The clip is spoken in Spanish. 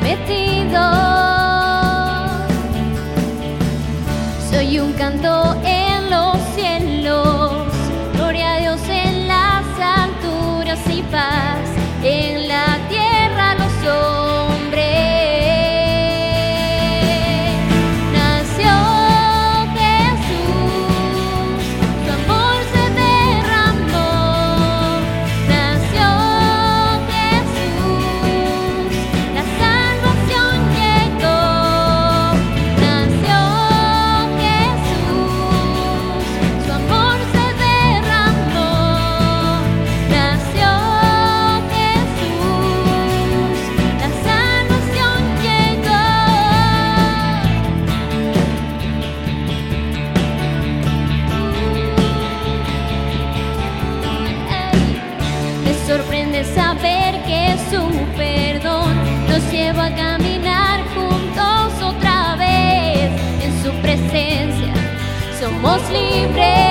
repetido. Soy un canto en saber que su perdón nos lleva a caminar juntos otra vez en su presencia. Somos libres.